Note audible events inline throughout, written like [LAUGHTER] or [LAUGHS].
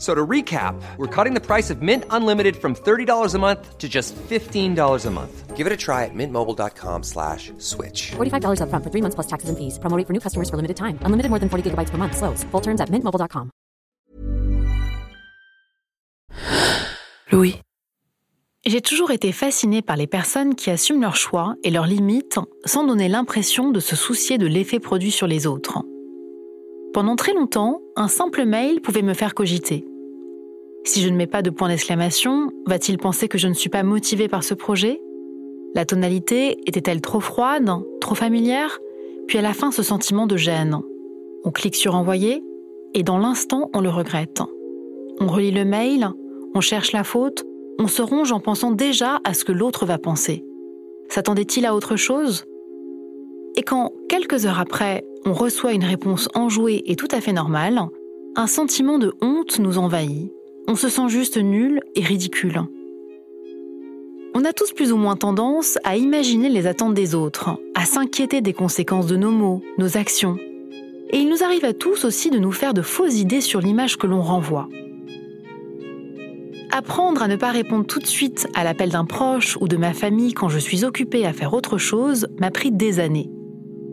So to recap, we're cutting the price of Mint Unlimited from $30 a month to just $15 a month. Give it a try at mintmobile.com slash switch. $45 upfront for three months plus taxes and fees. Promo rate for new customers for limited time. Unlimited more than 40 gigabytes per month. Slows. Full terms at mintmobile.com. Louis. J'ai toujours été fascinée par les personnes qui assument leurs choix et leurs limites sans donner l'impression de se soucier de l'effet produit sur les autres. Pendant très longtemps, un simple mail pouvait me faire cogiter. Si je ne mets pas de point d'exclamation, va-t-il penser que je ne suis pas motivée par ce projet? La tonalité était-elle trop froide, trop familière? Puis à la fin, ce sentiment de gêne. On clique sur envoyer et dans l'instant, on le regrette. On relit le mail, on cherche la faute, on se ronge en pensant déjà à ce que l'autre va penser. S'attendait-il à autre chose? Et quand, quelques heures après, on reçoit une réponse enjouée et tout à fait normale, un sentiment de honte nous envahit. On se sent juste nul et ridicule. On a tous plus ou moins tendance à imaginer les attentes des autres, à s'inquiéter des conséquences de nos mots, nos actions. Et il nous arrive à tous aussi de nous faire de fausses idées sur l'image que l'on renvoie. Apprendre à ne pas répondre tout de suite à l'appel d'un proche ou de ma famille quand je suis occupée à faire autre chose m'a pris des années.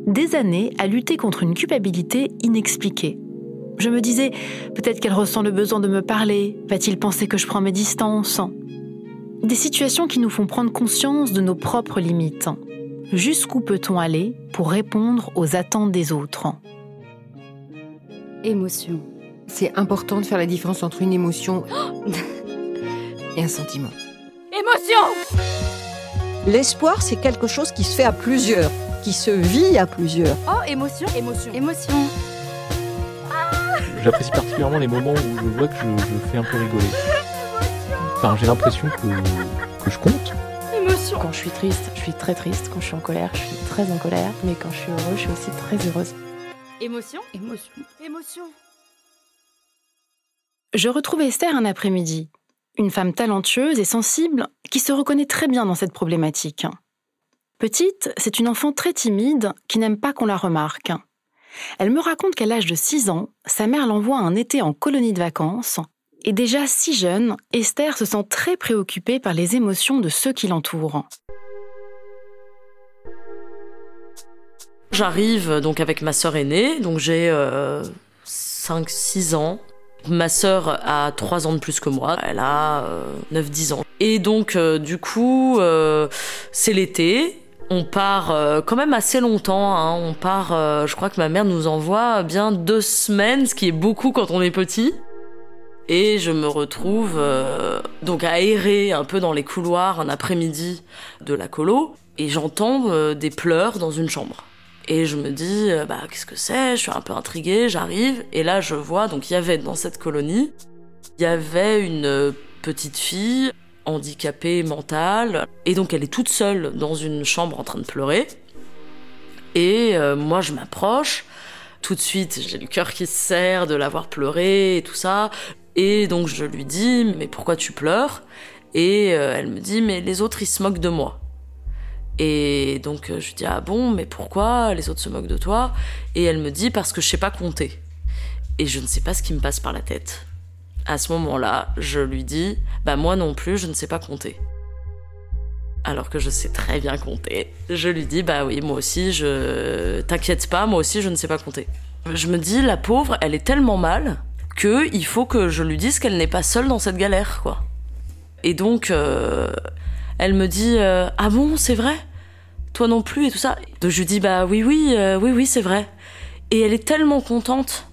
Des années à lutter contre une culpabilité inexpliquée. Je me disais, peut-être qu'elle ressent le besoin de me parler, va-t-il penser que je prends mes distances? Des situations qui nous font prendre conscience de nos propres limites. Jusqu'où peut-on aller pour répondre aux attentes des autres? Émotion. C'est important de faire la différence entre une émotion et un sentiment. Émotion L'espoir, c'est quelque chose qui se fait à plusieurs, qui se vit à plusieurs. Oh, émotion Émotion. Émotion. J'apprécie particulièrement les moments où je vois que je, je fais un peu rigoler. Enfin, j'ai l'impression que, que je compte. Émotion. Quand je suis triste, je suis très triste. Quand je suis en colère, je suis très en colère. Mais quand je suis heureuse, je suis aussi très heureuse. Émotion Émotion. Émotion. Je retrouve Esther un après-midi, une femme talentueuse et sensible qui se reconnaît très bien dans cette problématique. Petite, c'est une enfant très timide qui n'aime pas qu'on la remarque. Elle me raconte qu'à l'âge de 6 ans, sa mère l'envoie un été en colonie de vacances, et déjà si jeune, Esther se sent très préoccupée par les émotions de ceux qui l'entourent. J'arrive donc avec ma sœur aînée, donc j'ai 5-6 ans. Ma sœur a 3 ans de plus que moi, elle a 9-10 ans. Et donc euh, du coup, euh, c'est l'été, on part euh, quand même assez longtemps. Hein. On part, euh, je crois que ma mère nous envoie bien deux semaines, ce qui est beaucoup quand on est petit. Et je me retrouve euh, donc à errer un peu dans les couloirs un après-midi de la colo. Et j'entends des pleurs dans une chambre. Et je me dis, bah qu'est-ce que c'est? Je suis un peu intriguée, j'arrive. Et là, je vois, donc il y avait dans cette colonie, il y avait une petite fille handicapée mentale. Et donc elle est toute seule dans une chambre en train de pleurer. Et euh, moi je m'approche. Tout de suite, j'ai le cœur qui se serre de la voir pleurer et tout ça. Et donc je lui dis, mais pourquoi tu pleures? Et euh, elle me dit, mais les autres ils se moquent de moi. Et donc euh, je lui dis, ah bon, mais pourquoi les autres se moquent de toi? Et elle me dit, parce que je sais pas compter. Et je ne sais pas ce qui me passe par la tête à ce moment-là, je lui dis Bah, moi non plus, je ne sais pas compter. Alors que je sais très bien compter. Je lui dis Bah oui, moi aussi, je. T'inquiète pas, moi aussi, je ne sais pas compter. Je me dis La pauvre, elle est tellement mal que il faut que je lui dise qu'elle n'est pas seule dans cette galère, quoi. Et donc, euh, elle me dit euh, Ah bon, c'est vrai? Toi non plus et tout ça. Donc je lui dis Bah oui, oui, euh, oui, oui, c'est vrai. Et elle est tellement contente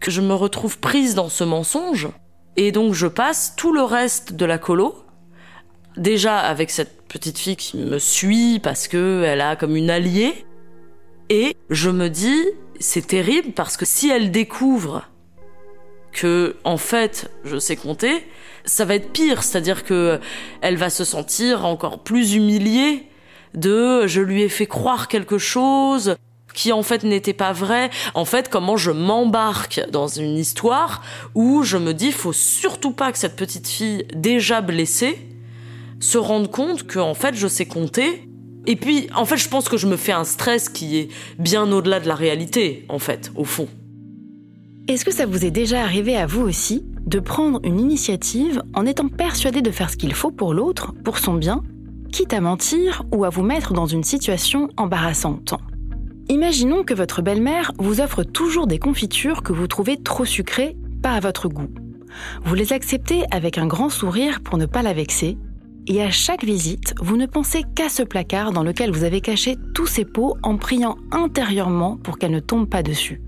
que je me retrouve prise dans ce mensonge. Et donc je passe tout le reste de la colo, déjà avec cette petite fille qui me suit parce que elle a comme une alliée, et je me dis c'est terrible parce que si elle découvre que en fait je sais compter, ça va être pire, c'est-à-dire que elle va se sentir encore plus humiliée de je lui ai fait croire quelque chose qui en fait n'était pas vrai. En fait, comment je m'embarque dans une histoire où je me dis faut surtout pas que cette petite fille déjà blessée se rende compte que en fait je sais compter. Et puis en fait, je pense que je me fais un stress qui est bien au-delà de la réalité en fait, au fond. Est-ce que ça vous est déjà arrivé à vous aussi de prendre une initiative en étant persuadé de faire ce qu'il faut pour l'autre, pour son bien, quitte à mentir ou à vous mettre dans une situation embarrassante? Imaginons que votre belle-mère vous offre toujours des confitures que vous trouvez trop sucrées, pas à votre goût. Vous les acceptez avec un grand sourire pour ne pas la vexer, et à chaque visite, vous ne pensez qu'à ce placard dans lequel vous avez caché tous ces pots en priant intérieurement pour qu'elle ne tombe pas dessus.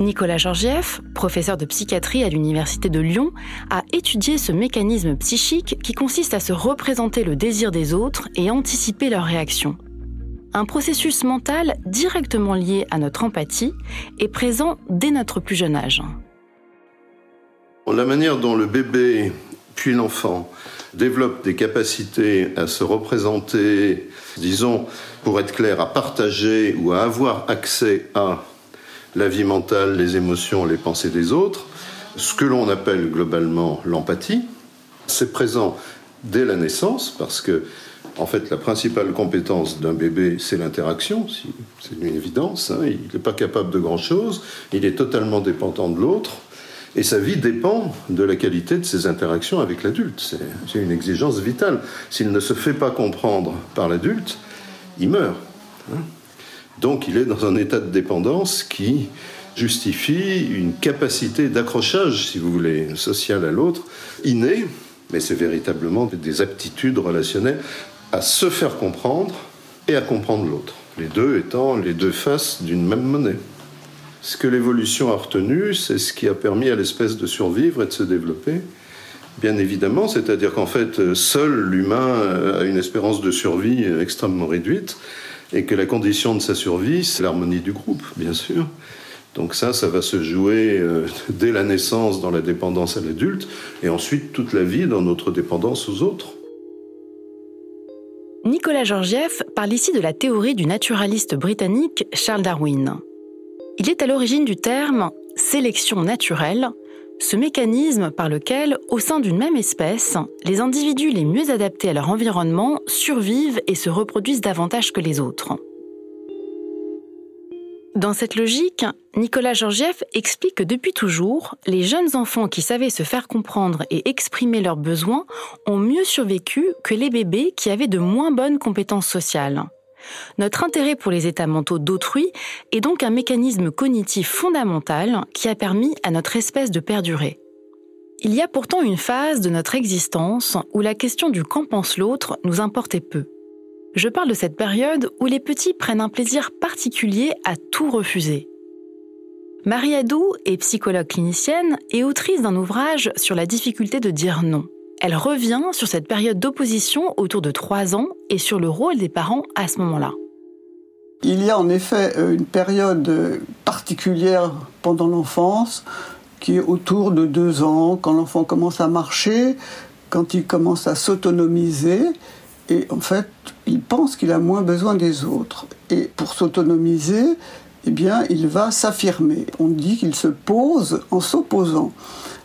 Nicolas Georgieff, professeur de psychiatrie à l'Université de Lyon, a étudié ce mécanisme psychique qui consiste à se représenter le désir des autres et anticiper leurs réactions. Un processus mental directement lié à notre empathie est présent dès notre plus jeune âge. La manière dont le bébé puis l'enfant développe des capacités à se représenter, disons, pour être clair, à partager ou à avoir accès à la vie mentale, les émotions, les pensées des autres, ce que l'on appelle globalement l'empathie. C'est présent dès la naissance parce que, en fait, la principale compétence d'un bébé, c'est l'interaction. C'est une évidence. Hein. Il n'est pas capable de grand-chose. Il est totalement dépendant de l'autre. Et sa vie dépend de la qualité de ses interactions avec l'adulte. C'est une exigence vitale. S'il ne se fait pas comprendre par l'adulte, il meurt. Hein. Donc il est dans un état de dépendance qui justifie une capacité d'accrochage, si vous voulez, social à l'autre, innée, mais c'est véritablement des aptitudes relationnelles à se faire comprendre et à comprendre l'autre, les deux étant les deux faces d'une même monnaie. Ce que l'évolution a retenu, c'est ce qui a permis à l'espèce de survivre et de se développer. Bien évidemment, c'est-à-dire qu'en fait, seul l'humain a une espérance de survie extrêmement réduite et que la condition de sa survie, c'est l'harmonie du groupe, bien sûr. Donc ça, ça va se jouer euh, dès la naissance dans la dépendance à l'adulte, et ensuite toute la vie dans notre dépendance aux autres. Nicolas Georgieff parle ici de la théorie du naturaliste britannique Charles Darwin. Il est à l'origine du terme sélection naturelle, ce mécanisme par lequel, au sein d'une même espèce, les individus les mieux adaptés à leur environnement survivent et se reproduisent davantage que les autres. Dans cette logique, Nicolas Georgiev explique que depuis toujours, les jeunes enfants qui savaient se faire comprendre et exprimer leurs besoins ont mieux survécu que les bébés qui avaient de moins bonnes compétences sociales. Notre intérêt pour les états mentaux d'autrui est donc un mécanisme cognitif fondamental qui a permis à notre espèce de perdurer. Il y a pourtant une phase de notre existence où la question du qu'en pense l'autre nous importait peu. Je parle de cette période où les petits prennent un plaisir particulier à tout refuser. Marie Adou est psychologue clinicienne et autrice d'un ouvrage sur la difficulté de dire non. Elle revient sur cette période d'opposition autour de trois ans et sur le rôle des parents à ce moment-là. Il y a en effet euh, une période particulière pendant l'enfance qui est autour de deux ans, quand l'enfant commence à marcher, quand il commence à s'autonomiser, et en fait, il pense qu'il a moins besoin des autres. Et pour s'autonomiser, eh bien, il va s'affirmer. On dit qu'il se pose en s'opposant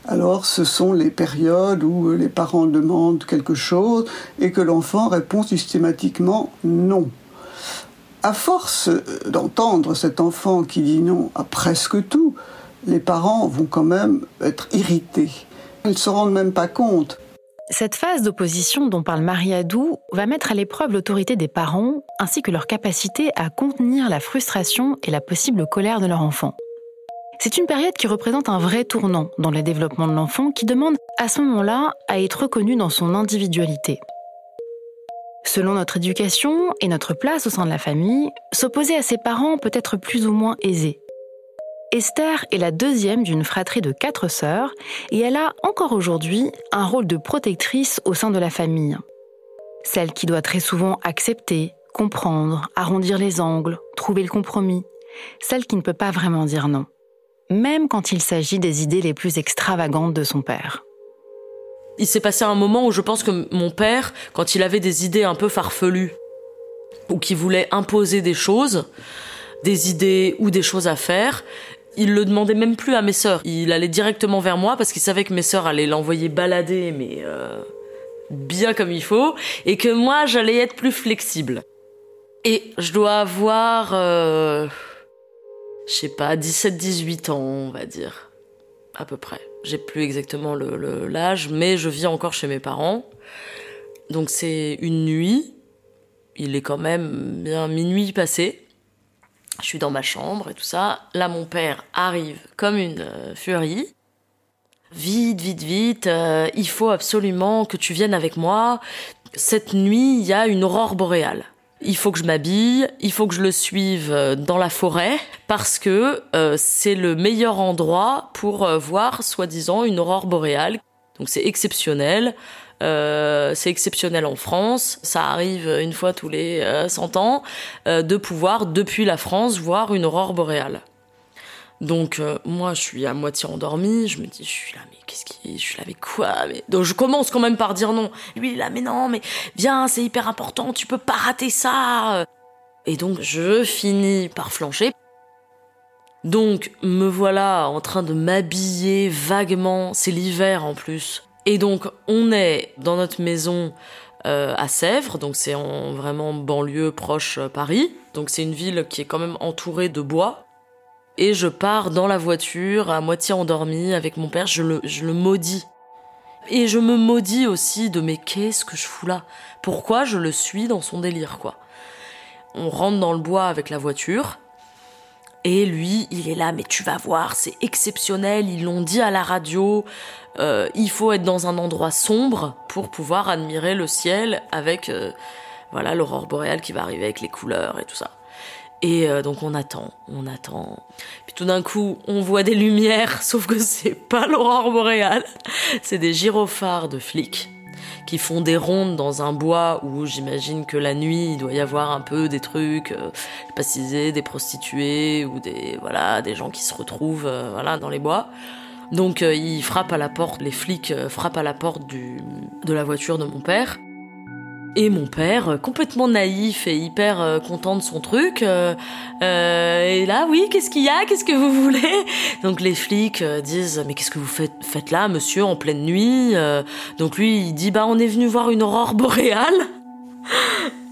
alors ce sont les périodes où les parents demandent quelque chose et que l'enfant répond systématiquement non. À force d'entendre cet enfant qui dit non à presque tout, les parents vont quand même être irrités. Ils ne se rendent même pas compte. Cette phase d'opposition dont parle Marie Adou va mettre à l'épreuve l'autorité des parents ainsi que leur capacité à contenir la frustration et la possible colère de leur enfant. C'est une période qui représente un vrai tournant dans le développement de l'enfant qui demande à ce moment-là à être reconnu dans son individualité. Selon notre éducation et notre place au sein de la famille, s'opposer à ses parents peut être plus ou moins aisé. Esther est la deuxième d'une fratrie de quatre sœurs et elle a encore aujourd'hui un rôle de protectrice au sein de la famille. Celle qui doit très souvent accepter, comprendre, arrondir les angles, trouver le compromis. Celle qui ne peut pas vraiment dire non. Même quand il s'agit des idées les plus extravagantes de son père. Il s'est passé un moment où je pense que mon père, quand il avait des idées un peu farfelues, ou qui voulait imposer des choses, des idées ou des choses à faire, il le demandait même plus à mes sœurs. Il allait directement vers moi parce qu'il savait que mes sœurs allaient l'envoyer balader, mais euh, bien comme il faut, et que moi j'allais être plus flexible. Et je dois avoir, euh, je sais pas, 17-18 ans, on va dire, à peu près. J'ai plus exactement l'âge, mais je vis encore chez mes parents. Donc c'est une nuit, il est quand même bien minuit passé. Je suis dans ma chambre et tout ça. Là, mon père arrive comme une euh, furie. Vite, vite, vite, euh, il faut absolument que tu viennes avec moi. Cette nuit, il y a une aurore boréale. Il faut que je m'habille, il faut que je le suive euh, dans la forêt parce que c'est le meilleur endroit pour voir, soi-disant, une aurore boréale. Donc c'est exceptionnel. Euh, c'est exceptionnel en France, ça arrive une fois tous les 100 euh, ans, euh, de pouvoir, depuis la France, voir une aurore boréale. Donc moi je suis à moitié endormie, je me dis je suis là mais qu'est-ce qui je suis là mais quoi donc je commence quand même par dire non. Lui il est là mais non mais viens, c'est hyper important, tu peux pas rater ça. Et donc je finis par flancher. Donc me voilà en train de m'habiller vaguement, c'est l'hiver en plus. Et donc, on est dans notre maison euh, à Sèvres, donc c'est en vraiment banlieue proche euh, Paris. Donc c'est une ville qui est quand même entourée de bois. Et je pars dans la voiture, à moitié endormie, avec mon père, je le, je le maudis. Et je me maudis aussi de mais qu'est-ce que je fous là? Pourquoi je le suis dans son délire, quoi? On rentre dans le bois avec la voiture. Et lui, il est là, mais tu vas voir, c'est exceptionnel, ils l'ont dit à la radio, euh, il faut être dans un endroit sombre pour pouvoir admirer le ciel avec euh, voilà l'aurore boréale qui va arriver avec les couleurs et tout ça. Et euh, donc on attend, on attend. Puis tout d'un coup, on voit des lumières, [LAUGHS] sauf que c'est pas l'aurore boréale, c'est des gyrophares de flics qui font des rondes dans un bois où j'imagine que la nuit il doit y avoir un peu des trucs, euh, pas des prostituées ou des voilà des gens qui se retrouvent voilà dans les bois. Donc euh, ils frappent à la porte, les flics euh, frappent à la porte du, de la voiture de mon père. Et mon père, euh, complètement naïf et hyper content de son truc, euh, est là, oui, qu'est-ce qu'il y a, qu'est-ce que vous voulez? Donc les flics disent, mais qu'est-ce que vous faites, faites là, monsieur, en pleine nuit Donc lui, il dit, bah on est venu voir une aurore boréale.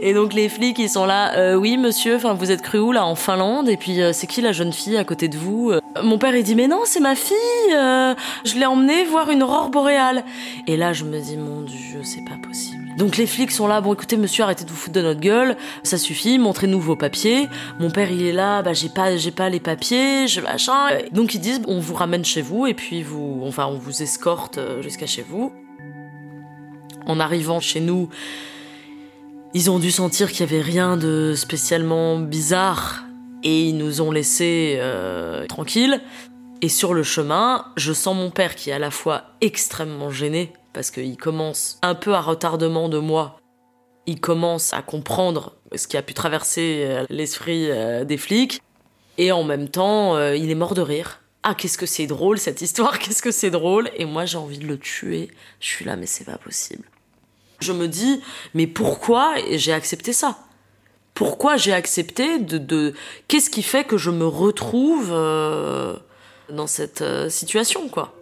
Et donc les flics ils sont là, euh, oui monsieur, enfin vous êtes cru où là en Finlande? Et puis euh, c'est qui la jeune fille à côté de vous? Euh, Mon père il dit mais non c'est ma fille, je l'ai emmenée voir une aurore boréale. Et là je me dis mon dieu c'est pas possible. Donc les flics sont là, bon écoutez monsieur arrêtez de vous foutre de notre gueule, ça suffit, montrez-nous vos papiers. Mon père il est là, bah j'ai pas j'ai pas les papiers, je machin. Donc ils disent on vous ramène chez vous et puis vous enfin on vous escorte jusqu'à chez vous. En arrivant chez nous, ils ont dû sentir qu'il y avait rien de spécialement bizarre et ils nous ont laissés euh, tranquilles. Et sur le chemin, je sens mon père qui est à la fois extrêmement gêné parce qu'il commence un peu à retardement de moi. Il commence à comprendre ce qui a pu traverser euh, l'esprit euh, des flics. Et en même temps, il est mort de rire. Ah, qu'est-ce que c'est drôle cette histoire, [LAUGHS] qu'est-ce que c'est drôle. Et moi, j'ai envie de le tuer. Je suis là, mais c'est pas possible. Je me dis, mais pourquoi j'ai accepté ça? Pourquoi j'ai accepté de, Qu'est-ce qui fait que je me retrouve euh, dans cette euh, situation, quoi?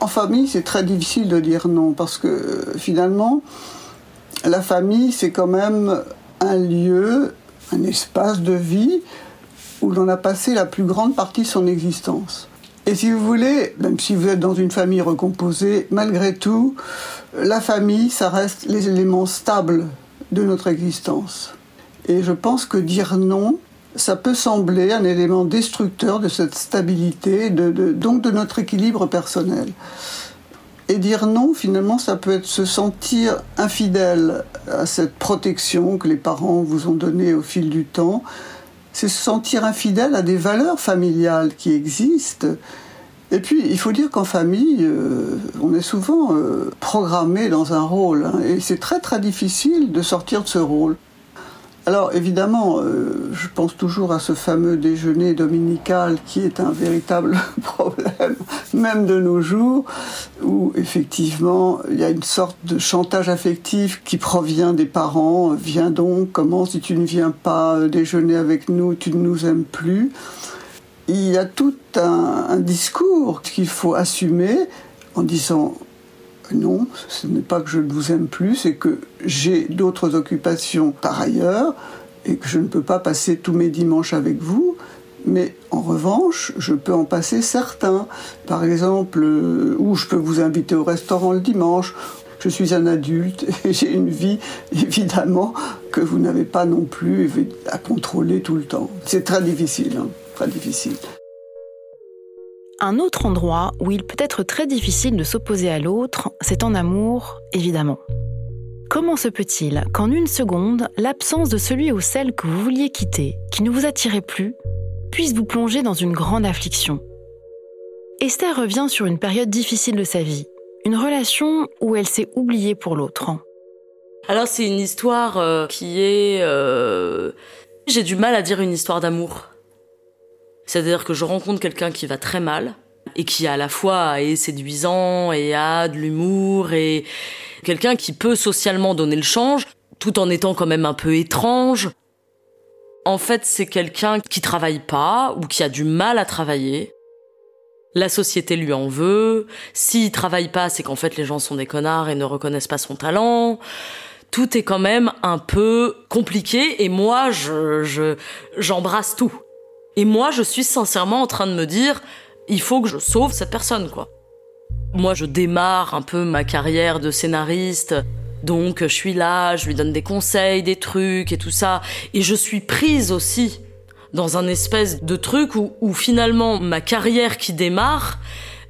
En famille, c'est très difficile de dire non, parce que finalement, la famille, c'est quand même un lieu, un espace de vie où l'on a passé la plus grande partie de son existence. Et si vous voulez, même si vous êtes dans une famille recomposée, malgré tout, la famille, ça reste les éléments stables de notre existence. Et je pense que dire non, ça peut sembler un élément destructeur de cette stabilité, donc de notre équilibre personnel. Et dire non, finalement, ça peut être se sentir infidèle à cette protection que les parents vous ont donnée au fil du temps, c'est se sentir infidèle à des valeurs familiales qui existent. Et puis, il faut dire qu'en famille, euh, on est souvent euh, programmé dans un rôle, hein, et c'est très très difficile de sortir de ce rôle. Alors évidemment, euh, je pense toujours à ce fameux déjeuner dominical qui est un véritable [LAUGHS] problème, même de nos jours, où effectivement il y a une sorte de chantage affectif qui provient des parents. Viens donc, comment si tu ne viens pas déjeuner avec nous, tu ne nous aimes plus. Il y a tout un, discours qu'il faut assumer en disant non, ce n'est pas que je ne vous aime plus, c'est que j'ai d'autres occupations par ailleurs et que je ne peux pas passer tous mes dimanches avec vous. Mais en revanche, je peux en passer certains. Par exemple, euh, où je peux vous inviter au restaurant le dimanche. Je suis un adulte [LAUGHS] et j'ai une vie, évidemment, que vous n'avez pas non plus à contrôler tout le temps. C'est très difficile, hein, très difficile un autre endroit où il peut être très difficile de s'opposer à l'autre, c'est en amour, évidemment. Comment se peut-il qu'en une seconde, l'absence de celui ou celle que vous vouliez quitter, qui ne vous attirait plus, puisse vous plonger dans une grande affliction? Esther revient sur une période difficile de sa vie, une relation où elle s'est oubliée pour l'autre. Alors c'est une histoire euh, qui est... Euh, j'ai du mal à dire une histoire d'amour. C'est-à-dire que je rencontre quelqu'un qui va très mal et qui à la fois est séduisant et a de l'humour et quelqu'un qui peut socialement donner le change tout en étant quand même un peu étrange. En fait, c'est quelqu'un qui travaille pas ou qui a du mal à travailler. La société lui en veut. S'il travaille pas, c'est qu'en fait les gens sont des connards et ne reconnaissent pas son talent. Tout est quand même un peu compliqué et moi, je, j'embrasse tout. Et moi, je suis sincèrement en train de me dire, il faut que je sauve cette personne, quoi. Moi, je démarre un peu ma carrière de scénariste. Donc, je suis là, je lui donne des conseils, des trucs et tout ça. Et je suis prise aussi dans un espèce de truc où, où finalement, ma carrière qui démarre,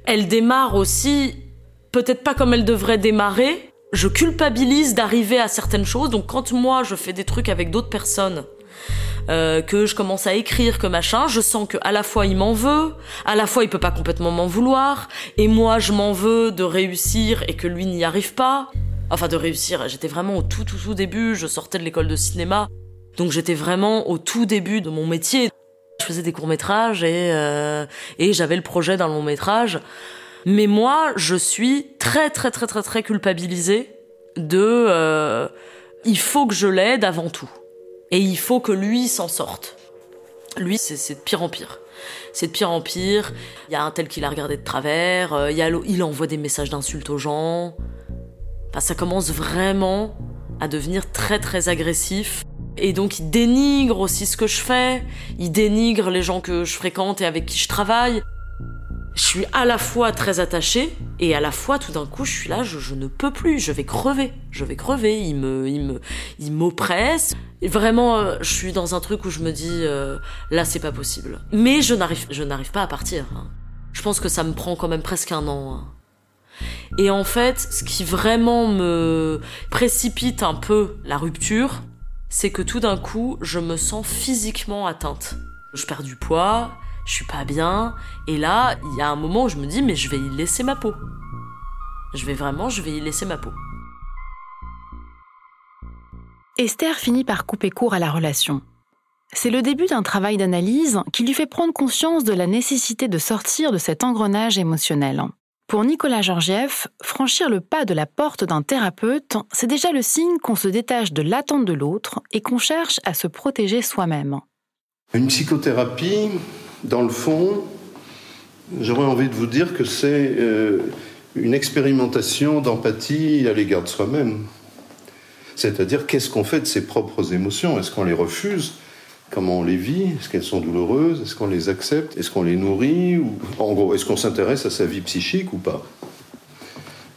elle démarre aussi peut-être pas comme elle devrait démarrer. Je culpabilise d'arriver à certaines choses. Donc, quand moi, je fais des trucs avec d'autres personnes, euh, que je commence à écrire, que machin, je sens que à la fois il m'en veut, à la fois il peut pas complètement m'en vouloir, et moi je m'en veux de réussir et que lui n'y arrive pas. Enfin de réussir, j'étais vraiment au tout tout tout début, je sortais de l'école de cinéma, donc j'étais vraiment au tout début de mon métier. Je faisais des courts métrages et euh, et j'avais le projet d'un long métrage. Mais moi, je suis très très très très très culpabilisée de euh, il faut que je l'aide avant tout. Et il faut que lui s'en sorte. Lui, c'est de pire en pire. C'est de pire en pire. Il y a un tel qui l'a regardé de travers. Euh, il, envoie des messages d'insultes aux gens. Ça commence vraiment à devenir très très agressif. Et donc il dénigre aussi ce que je fais. Il dénigre les gens que je fréquente et avec qui je travaille je suis à la fois très attachée et à la fois tout d'un coup je suis là, je, ne peux plus, je vais crever, je vais crever, il me, il me, il m'oppresse. Vraiment, euh, je suis dans un truc où je me dis euh, là c'est pas possible. Mais je n'arrive, je n'arrive pas à partir. Hein. Je pense que ça me prend quand même presque un an. Hein. Et en fait, ce qui vraiment me précipite un peu la rupture, c'est que tout d'un coup, je me sens physiquement atteinte. Je perds du poids, je suis pas bien. Et là, il y a un moment où je me dis, mais je vais y laisser ma peau. Je vais vraiment, je vais y laisser ma peau. Esther finit par couper court à la relation. C'est le début d'un travail d'analyse qui lui fait prendre conscience de la nécessité de sortir de cet engrenage émotionnel. Pour Nicolas Georgiev, franchir le pas de la porte d'un thérapeute, c'est déjà le signe qu'on se détache de l'attente de l'autre et qu'on cherche à se protéger soi-même. Une psychothérapie, dans le fond, j'aurais envie de vous dire que c'est euh, une expérimentation d'empathie à l'égard de soi-même. C'est-à-dire, qu'est-ce qu'on fait de ses propres émotions? Est-ce qu'on les refuse? Comment on les vit? Est-ce qu'elles sont douloureuses? Est-ce qu'on les accepte? Est-ce qu'on les nourrit? Ou... En gros, est-ce qu'on s'intéresse à sa vie psychique ou pas?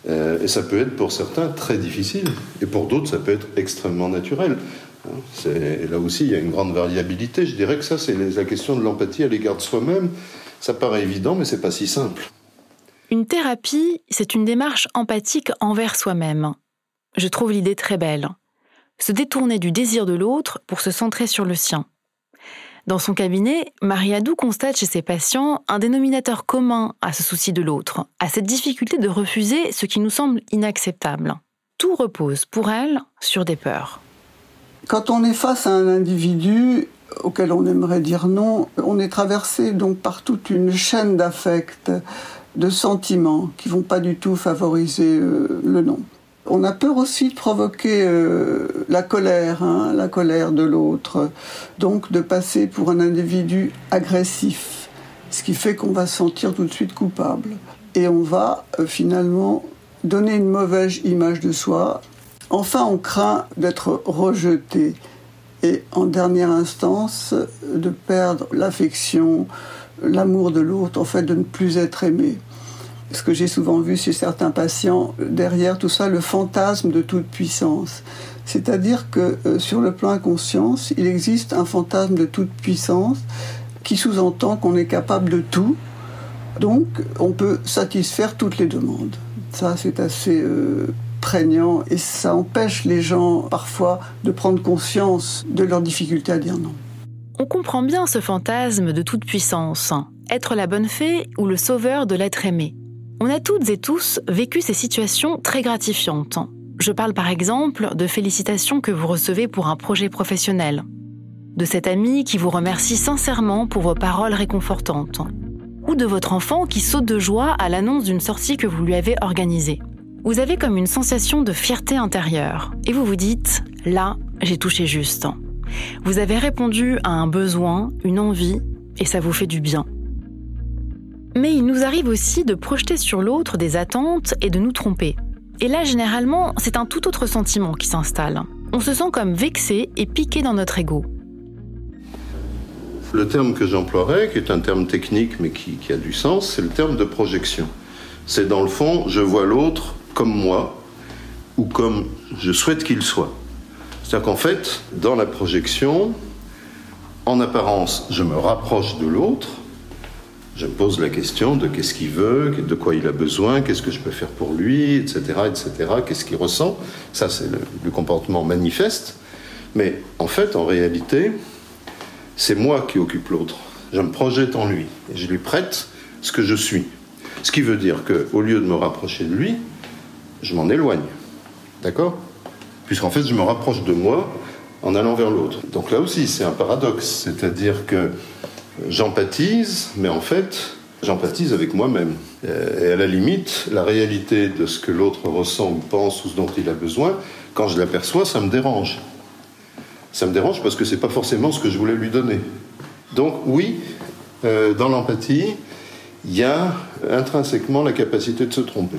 Euh, Et ça peut être pour certains très difficile, et pour d'autres, ça peut être extrêmement naturel. Là aussi, il y a une grande variabilité. Je dirais que ça, c'est la question de l'empathie à l'égard de soi-même. Ça paraît évident, mais c'est pas si simple. Une thérapie, c'est une démarche empathique envers soi-même. Je trouve l'idée très belle. Se détourner du désir de l'autre pour se centrer sur le sien. Dans son cabinet, Mariadou constate chez ses patients un dénominateur commun à ce souci de l'autre, à cette difficulté de refuser ce qui nous semble inacceptable. Tout repose pour elle sur des peurs. Quand on est face à un individu auquel on aimerait dire non, on est traversé donc par toute une chaîne d'affects, de sentiments qui vont pas du tout favoriser euh, le non. On a peur aussi de provoquer euh, la colère, hein, la colère de l'autre, donc de passer pour un individu agressif, ce qui fait qu'on va se sentir tout de suite coupable. Et on va euh, finalement donner une mauvaise image de soi. Enfin, on craint d'être rejeté et en dernière instance de perdre l'affection, l'amour de l'autre, en fait de ne plus être aimé ce que j'ai souvent vu chez certains patients, derrière tout ça, le fantasme de toute puissance. C'est-à-dire que euh, sur le plan inconscient, il existe un fantasme de toute puissance qui sous-entend qu'on est capable de tout, donc on peut satisfaire toutes les demandes. Ça, c'est assez euh, et ça empêche les gens parfois de prendre conscience de leur difficulté à dire non. On comprend bien ce fantasme de toute puissance, être la bonne fée ou le sauveur de l'être aimé. On a toutes et tous vécu ces situations très gratifiantes. Je parle par exemple de félicitations que vous recevez pour un projet professionnel, de cet ami qui vous remercie sincèrement pour vos paroles réconfortantes, ou de votre enfant qui saute de joie à l'annonce d'une sortie que vous lui avez organisée. Vous avez comme une sensation de fierté intérieure et vous vous dites ⁇ là, j'ai touché juste ⁇ Vous avez répondu à un besoin, une envie, et ça vous fait du bien. Mais il nous arrive aussi de projeter sur l'autre des attentes et de nous tromper. Et là, généralement, c'est un tout autre sentiment qui s'installe. On se sent comme vexé et piqué dans notre ego. Le terme que j'emploierais, qui est un terme technique mais qui, qui a du sens, c'est le terme de projection. C'est dans le fond, je vois l'autre comme moi ou comme je souhaite qu'il soit. C'est-à-dire qu'en fait, dans la projection, en apparence, je me rapproche de l'autre, je pose la question de qu'est-ce qu'il veut, de quoi il a besoin, qu'est-ce que je peux faire pour lui, etc., etc., qu'est-ce qu'il ressent. Ça, c'est le, comportement manifeste. Mais en fait, en réalité, c'est moi qui occupe l'autre. Je me projette en lui et je lui prête ce que je suis. Ce qui veut dire qu'au lieu de me rapprocher de lui, je m'en éloigne. D'accord? Puisqu'en fait, je me rapproche de moi en allant vers l'autre. Donc là aussi, c'est un paradoxe. C'est-à-dire que j'empathise, mais en fait, j'empathise avec moi-même. Euh, et à la limite, la réalité de ce que l'autre ressent ou pense ou ce dont il a besoin, quand je l'aperçois, ça me dérange. Ça me dérange parce que c'est pas forcément ce que je voulais lui donner. Donc oui, euh, dans l'empathie, il y a intrinsèquement la capacité de se tromper.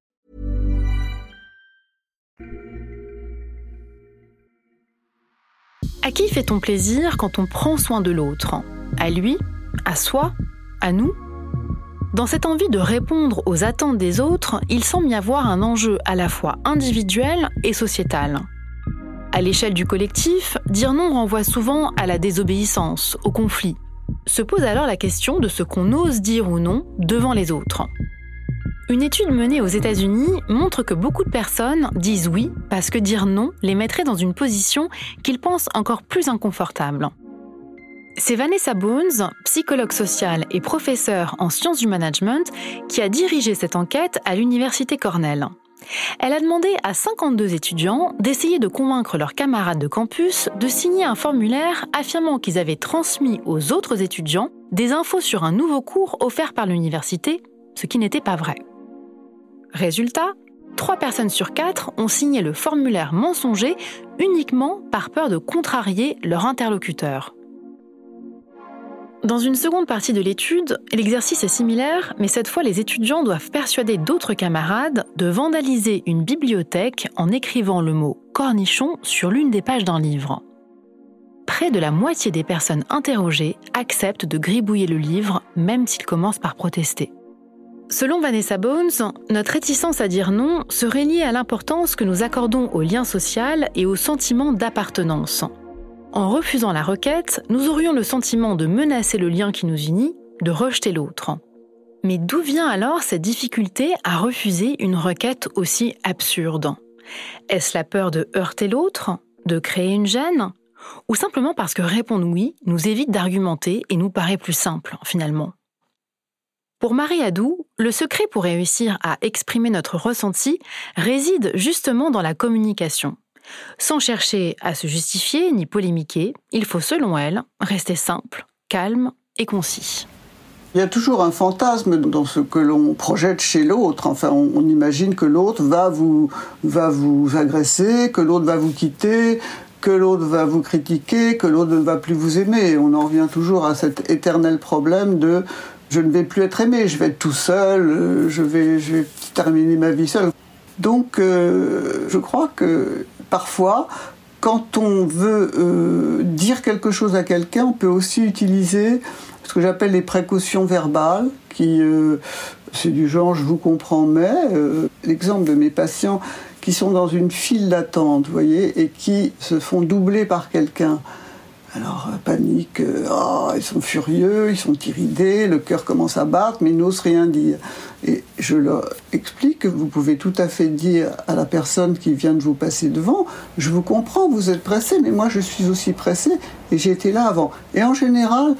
À qui fait-on plaisir quand on prend soin de l'autre? À lui? À soi? À nous? Dans cette envie de répondre aux attentes des autres, il semble y avoir un enjeu à la fois individuel et sociétal. À l'échelle du collectif, dire non renvoie souvent à la désobéissance, au conflit. Se pose alors la question de ce qu'on ose dire ou non devant les autres. Une étude menée aux États-Unis montre que beaucoup de personnes disent oui parce que dire non les mettrait dans une position qu'ils pensent encore plus inconfortable. C'est Vanessa Bones, psychologue sociale et professeure en sciences du management, qui a dirigé cette enquête à l'Université Cornell. Elle a demandé à 52 étudiants d'essayer de convaincre leurs camarades de campus de signer un formulaire affirmant qu'ils avaient transmis aux autres étudiants des infos sur un nouveau cours offert par l'université, ce qui n'était pas vrai. Résultat, 3 personnes sur 4 ont signé le formulaire mensonger uniquement par peur de contrarier leur interlocuteur. Dans une seconde partie de l'étude, l'exercice est similaire, mais cette fois les étudiants doivent persuader d'autres camarades de vandaliser une bibliothèque en écrivant le mot cornichon sur l'une des pages d'un livre. Près de la moitié des personnes interrogées acceptent de gribouiller le livre, même s'ils commencent par protester. Selon Vanessa Bones, notre réticence à dire non serait liée à l'importance que nous accordons au lien social et au sentiment d'appartenance. En refusant la requête, nous aurions le sentiment de menacer le lien qui nous unit, de rejeter l'autre. Mais d'où vient alors cette difficulté à refuser une requête aussi absurde? Est-ce la peur de heurter l'autre De créer une gêne Ou simplement parce que répondre oui nous évite d'argumenter et nous paraît plus simple, finalement? Pour Marie Adou, le secret pour réussir à exprimer notre ressenti réside justement dans la communication. Sans chercher à se justifier ni polémiquer, il faut, selon elle, rester simple, calme et concis. Il y a toujours un fantasme dans ce que l'on projette chez l'autre. Enfin, on, imagine que l'autre va vous, va vous agresser, que l'autre va vous quitter, que l'autre va vous critiquer, que l'autre ne va plus vous aimer. On en revient toujours à cet éternel problème de je ne vais plus être aimé, je vais être tout seul, euh, je vais, terminer ma vie seul. Donc, euh, je crois que parfois, quand on veut euh, dire quelque chose à quelqu'un, on peut aussi utiliser ce que j'appelle les précautions verbales, qui c'est du genre je vous comprends mais. L'exemple de mes patients qui sont dans une file d'attente, voyez, et qui se font doubler par quelqu'un. Alors, euh, panique, euh, oh, ils sont furieux, ils sont iridés, le cœur commence à battre, mais ils n'osent rien dire. Et je leur explique que vous pouvez tout à fait dire à la personne qui vient de vous passer devant, je vous comprends, vous êtes pressé, mais moi je suis aussi pressé et j'ai été là avant. Et en général,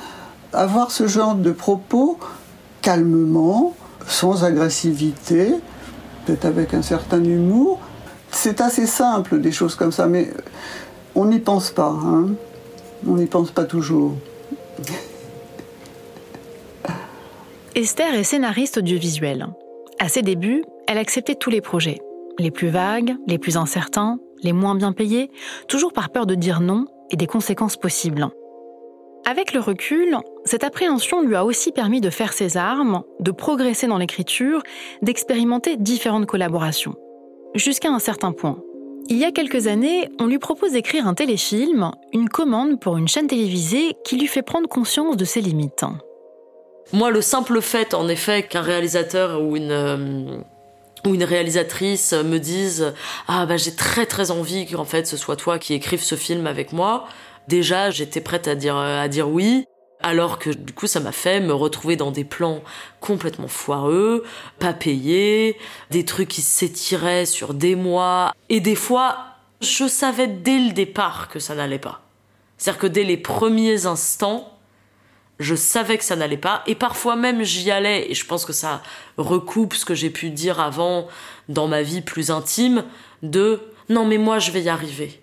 avoir ce genre de propos calmement, sans agressivité, peut-être avec un certain humour, c'est assez simple des choses comme ça, mais on n'y pense pas. Hein on n'y pense pas toujours. Esther est scénariste audiovisuelle. À ses débuts, elle acceptait tous les projets, les plus vagues, les plus incertains, les moins bien payés, toujours par peur de dire non et des conséquences possibles. Avec le recul, cette appréhension lui a aussi permis de faire ses armes, de progresser dans l'écriture, d'expérimenter différentes collaborations. Jusqu'à un certain point. Il y a quelques années, on lui propose d'écrire un téléfilm, une commande pour une chaîne télévisée qui lui fait prendre conscience de ses limites. Moi, le simple fait, en effet, qu'un réalisateur ou une, euh, ou une réalisatrice me dise Ah, bah j'ai très très envie qu'en fait ce soit toi qui écrive ce film avec moi, déjà j'étais prête à dire, à dire oui. Alors que du coup, ça m'a fait me retrouver dans des plans complètement foireux, pas payés, des trucs qui s'étiraient sur des mois. Et des fois, je savais dès le départ que ça n'allait pas. C'est-à-dire que dès les premiers instants, je savais que ça n'allait pas. Et parfois même, j'y allais. Et je pense que ça recoupe ce que j'ai pu dire avant dans ma vie plus intime de non, mais moi, je vais y arriver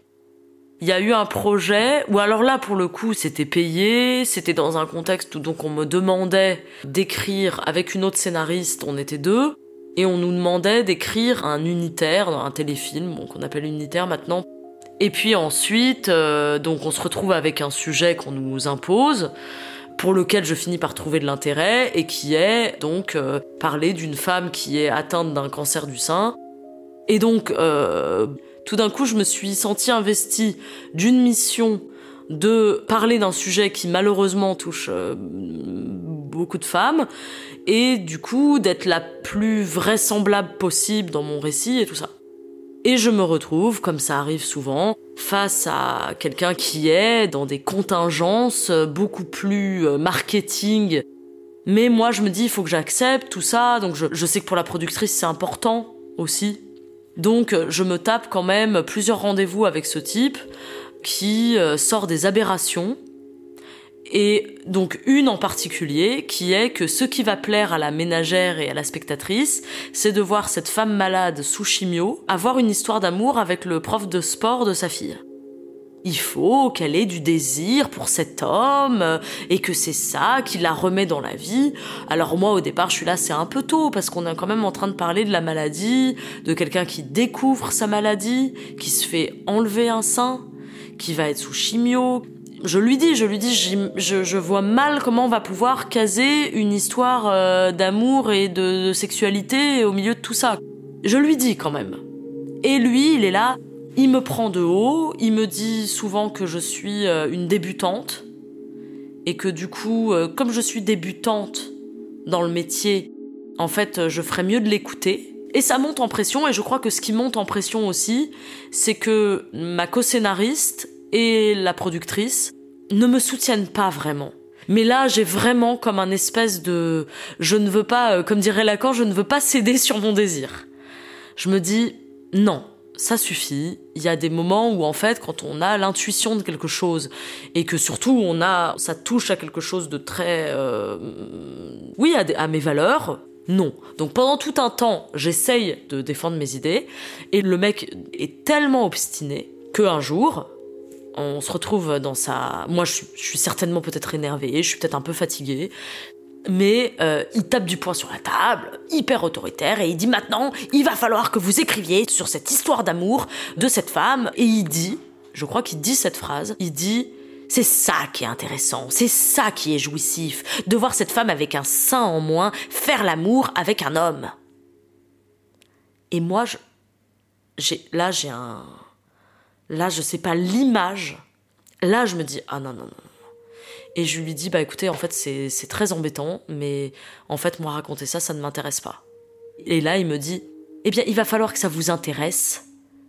il y a eu un projet où alors là pour le coup c'était payé, c'était dans un contexte où donc on me demandait d'écrire avec une autre scénariste, on était deux, et on nous demandait d'écrire un unitaire, un téléfilm, bon, qu'on appelle unitaire maintenant. Et puis ensuite, euh, donc on se retrouve avec un sujet qu'on nous impose, pour lequel je finis par trouver de l'intérêt, et qui est donc euh, parler d'une femme qui est atteinte d'un cancer du sein. Et donc, euh, tout d'un coup, je me suis sentie investie d'une mission de parler d'un sujet qui malheureusement touche euh, beaucoup de femmes et du coup d'être la plus vraisemblable possible dans mon récit et tout ça. Et je me retrouve, comme ça arrive souvent, face à quelqu'un qui est dans des contingences beaucoup plus euh, marketing. Mais moi, je me dis, il faut que j'accepte tout ça. Donc, je sais que pour la productrice, c'est important aussi donc je me tape quand même plusieurs rendez-vous avec ce type qui euh, sort des aberrations. Et donc une en particulier qui est que ce qui va plaire à la ménagère et à la spectatrice, c'est de voir cette femme malade sous chimio avoir une histoire d'amour avec le prof de sport de sa fille il faut qu'elle ait du désir pour cet homme euh, et que c'est ça qui la remet dans la vie. Alors moi au départ je suis là c'est un peu tôt parce qu'on est quand même en train de parler de la maladie, de quelqu'un qui découvre sa maladie, qui se fait enlever un sein, qui va être sous chimio. je lui dis, je lui dis, je, je, vois mal comment on va pouvoir caser une histoire euh, d'amour et de, sexualité au milieu de tout ça. Je lui dis quand même. Et lui, il est là, il me prend de haut, il me dit souvent que je suis euh, une débutante et que du coup, euh, comme je suis débutante dans le métier, en fait, je ferais mieux de l'écouter. Et ça monte en pression, et je crois que ce qui monte en pression aussi, c'est que ma co-scénariste et la productrice ne me soutiennent pas vraiment. Mais là, j'ai vraiment comme un espèce de... Je ne veux pas, euh, comme dirait Lacan, je ne veux pas céder sur mon désir. Je me dis, non, ça suffit. Il y a des moments où, en fait, quand on a l'intuition de quelque chose, et que surtout, on a, ça touche à quelque chose de très... Euh, oui, à, à mes valeurs, non. Donc pendant tout un temps, j'essaye de défendre mes idées, et le mec est tellement obstiné qu'un jour, on se retrouve dans sa... Moi, je suis, certainement peut-être énervée, je suis peut-être un peu fatiguée, mais euh, il tape du poing sur la table, hyper autoritaire, et il dit maintenant, il va falloir que vous écriviez sur cette histoire d'amour de cette femme, et il dit, je crois qu'il dit cette phrase, il dit, c'est ça qui est intéressant, c'est ça qui est jouissif, de voir cette femme avec un sein en moins faire l'amour avec un homme. Et moi, je, j'ai, là, j'ai un, Là, je sais pas l'image. Là, je me dis ah non non non. Et je lui dis bah écoutez, en fait c'est très embêtant, mais en fait moi raconter ça, ça ne m'intéresse pas. Et là, il me dit eh bien il va falloir que ça vous intéresse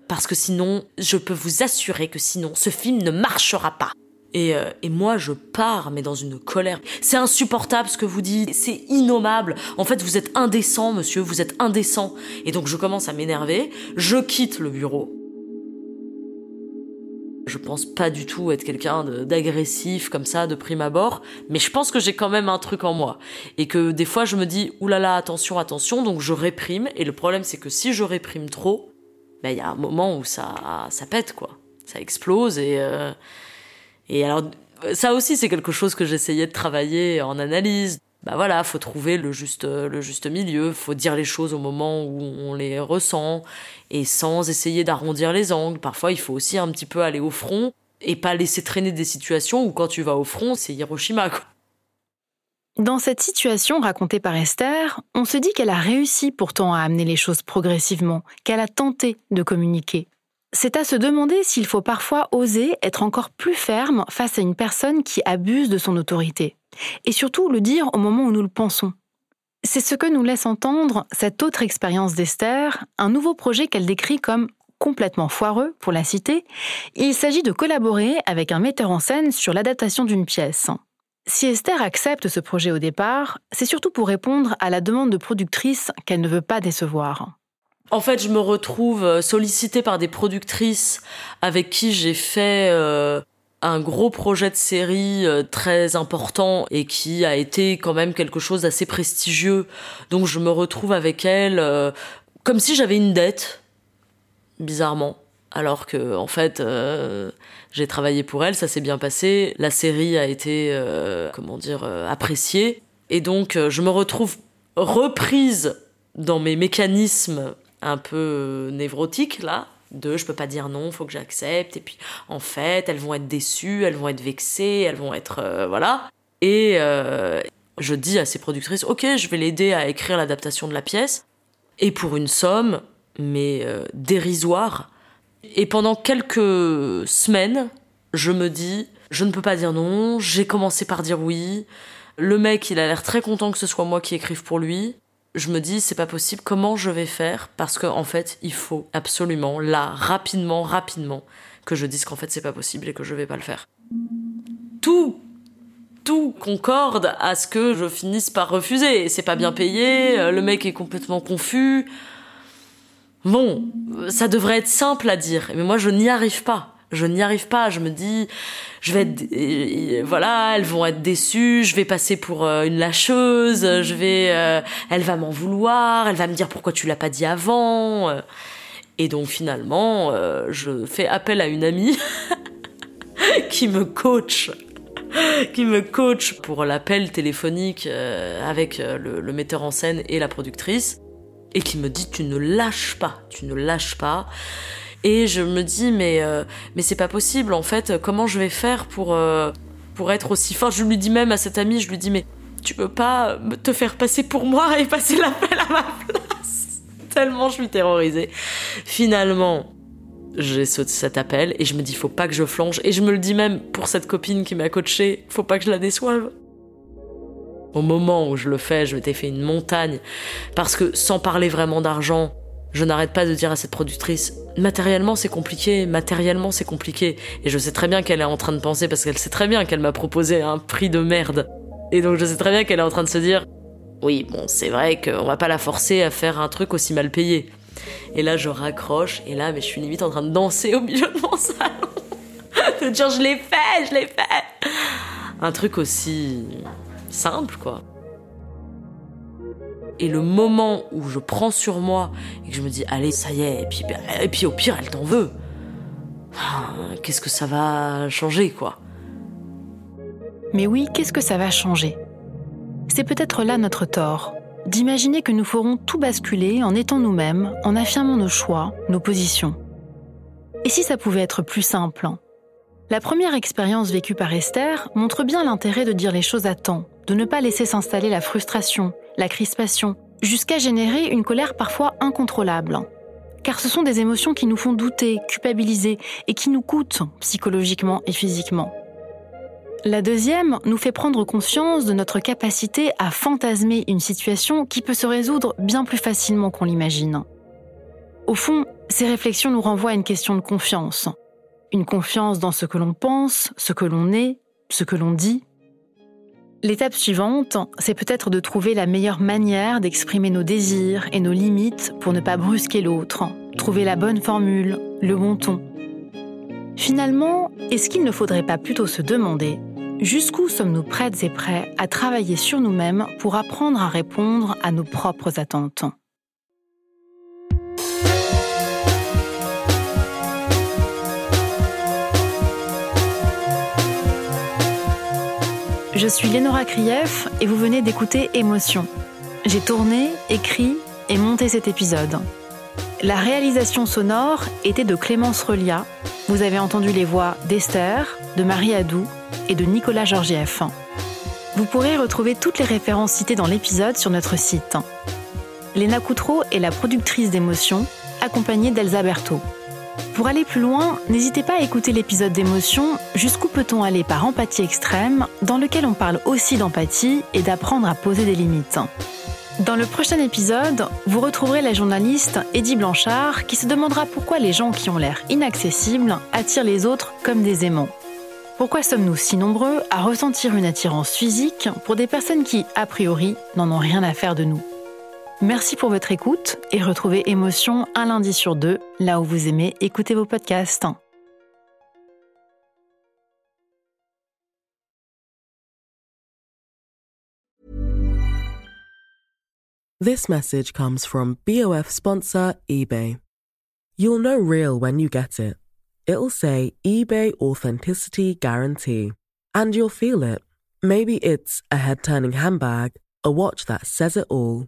parce que sinon, je peux vous assurer que sinon, ce film ne marchera pas. Et, euh, et, moi, je pars, mais dans une colère. C'est insupportable ce que vous dites, c'est innommable. En fait, vous êtes indécent, monsieur, vous êtes indécent. Et donc, je commence à m'énerver, je quitte le bureau. Je pense pas du tout être quelqu'un d'agressif comme ça de prime abord, mais je pense que j'ai quand même un truc en moi. Et que des fois je me dis oulala attention attention donc je réprime. Et le problème c'est que si je réprime trop, ben il y a un moment où ça ça pète quoi, ça explose et euh, et alors ça aussi c'est quelque chose que j'essayais de travailler en analyse bah voilà, faut trouver le juste, le juste milieu, faut dire les choses au moment où on les ressent, et sans essayer d'arrondir les angles. Parfois, il faut aussi un petit peu aller au front, et pas laisser traîner des situations où quand tu vas au front, c'est Hiroshima. Dans cette situation racontée par Esther, on se dit qu'elle a réussi pourtant à amener les choses progressivement, qu'elle a tenté de communiquer. C'est à se demander s'il faut parfois oser être encore plus ferme face à une personne qui abuse de son autorité et surtout le dire au moment où nous le pensons. C'est ce que nous laisse entendre cette autre expérience d'Esther, un nouveau projet qu'elle décrit comme complètement foireux, pour la citer. Il s'agit de collaborer avec un metteur en scène sur l'adaptation d'une pièce. Si Esther accepte ce projet au départ, c'est surtout pour répondre à la demande de productrice qu'elle ne veut pas décevoir. En fait, je me retrouve sollicitée par des productrices avec qui j'ai fait euh, un gros projet de série euh, très important et qui a été quand même quelque chose d'assez prestigieux. Donc je me retrouve avec elle euh, comme si j'avais une dette, bizarrement. Alors que en fait, euh, j'ai travaillé pour elle, ça s'est bien passé. La série a été, comment dire, appréciée. Et donc je me retrouve reprise dans mes mécanismes un peu névrotiques là, de je peux pas dire non, faut que j'accepte. Et puis en fait, elles vont être déçues, elles vont être vexées, elles vont être euh, voilà. Et euh, je dis à ces productrices, ok, je vais l'aider à écrire l'adaptation de la pièce. Et pour une somme, mais euh, dérisoire. Et pendant quelques semaines, je me dis, je ne peux pas dire non. J'ai commencé par dire oui. Le mec, il a l'air très content que ce soit moi qui écrive pour lui je me dis c'est pas possible, comment je vais faire? Parce qu'en en fait, il faut absolument, là, rapidement, rapidement, que je dise qu'en fait c'est pas possible et que je vais pas le faire. Tout, tout concorde à ce que je finisse par refuser. C'est pas bien payé, euh, le mec est complètement confus. Bon, ça devrait être simple à dire, mais moi je n'y arrive pas je n'y arrive pas. Je me dis, je vais être, euh, voilà, elles vont être déçues. Je vais passer pour euh, une lâcheuse. Je vais, euh, elle va m'en vouloir. Elle va me dire pourquoi tu l'as pas dit avant. Et donc finalement, je fais appel à une amie [LAUGHS] qui me coach qui me coach pour l'appel téléphonique avec le, metteur en scène et la productrice et qui me dit tu ne lâches pas, tu ne lâches pas Et je me dis, mais, euh, mais c'est pas possible, en fait, comment je vais faire pour, euh, pour être aussi fort Je lui dis même à cette amie, je lui dis, mais tu peux pas te faire passer pour moi et passer l'appel à ma place [LAUGHS] Tellement je suis terrorisée. Finalement, j'ai cet appel et je me dis, faut pas que je flanche. Et je me le dis même pour cette copine qui m'a coachée, faut pas que je la déçoive. Au moment où je le fais, je m'étais fait une montagne. Parce que sans parler vraiment d'argent, je n'arrête pas de dire à cette productrice, matériellement c'est compliqué, matériellement c'est compliqué. Et je sais très bien qu'elle est en train de penser, parce qu'elle sait très bien qu'elle m'a proposé un prix de merde. Et donc je sais très bien qu'elle est en train de se dire, oui, bon, c'est vrai qu'on va pas la forcer à faire un truc aussi mal payé. Et là, je raccroche, et là, mais je suis limite en train de danser au milieu de mon salon. [LAUGHS] de dire, je l'ai fait, je l'ai fait. Un truc aussi simple, quoi. Et le moment où je prends sur moi et que je me dis, allez, ça y est, et puis, et puis au pire, elle t'en veut. Qu'est-ce que ça va changer, quoi? Mais oui, qu'est-ce que ça va changer? C'est peut-être là notre tort, d'imaginer que nous ferons tout basculer en étant nous-mêmes, en affirmant nos choix, nos positions. Et si ça pouvait être plus simple? La première expérience vécue par Esther montre bien l'intérêt de dire les choses à temps, de ne pas laisser s'installer la frustration, la crispation, jusqu'à générer une colère parfois incontrôlable. Car ce sont des émotions qui nous font douter, culpabiliser et qui nous coûtent psychologiquement et physiquement. La deuxième nous fait prendre conscience de notre capacité à fantasmer une situation qui peut se résoudre bien plus facilement qu'on l'imagine. Au fond, ces réflexions nous renvoient à une question de confiance. Une confiance dans ce que l'on pense, ce que l'on est, ce que l'on dit, L'étape suivante, c'est peut-être de trouver la meilleure manière d'exprimer nos désirs et nos limites pour ne pas brusquer l'autre, trouver la bonne formule, le bon ton. Finalement, est-ce qu'il ne faudrait pas plutôt se demander jusqu'où sommes-nous prêtes et prêts à travailler sur nous-mêmes pour apprendre à répondre à nos propres attentes? Je suis Lénora Krief et vous venez d'écouter Émotion. J'ai tourné, écrit et monté cet épisode. La réalisation sonore était de Clémence Relia. Vous avez entendu les voix d'Esther, de Marie Adou et de Nicolas Georgieff. Vous pourrez retrouver toutes les références citées dans l'épisode sur notre site. Léna Coutreau est la productrice d'émotion, accompagnée d'Elsa Berthaud. Pour aller plus loin, n'hésitez pas à écouter l'épisode d'émotion Jusqu'où peut-on aller par empathie extrême, dans lequel on parle aussi d'empathie et d'apprendre à poser des limites. Dans le prochain épisode, vous retrouverez la journaliste Eddie Blanchard qui se demandera pourquoi les gens qui ont l'air inaccessibles attirent les autres comme des aimants. Pourquoi sommes-nous si nombreux à ressentir une attirance physique pour des personnes qui, a priori, n'en ont rien à faire de nous? Merci pour votre écoute et retrouvez Émotion un lundi sur deux, là où vous aimez écouter vos podcasts. This message comes from BOF sponsor eBay. You'll know real when you get it. It'll say eBay Authenticity Guarantee. And you'll feel it. Maybe it's a head turning handbag, a watch that says it all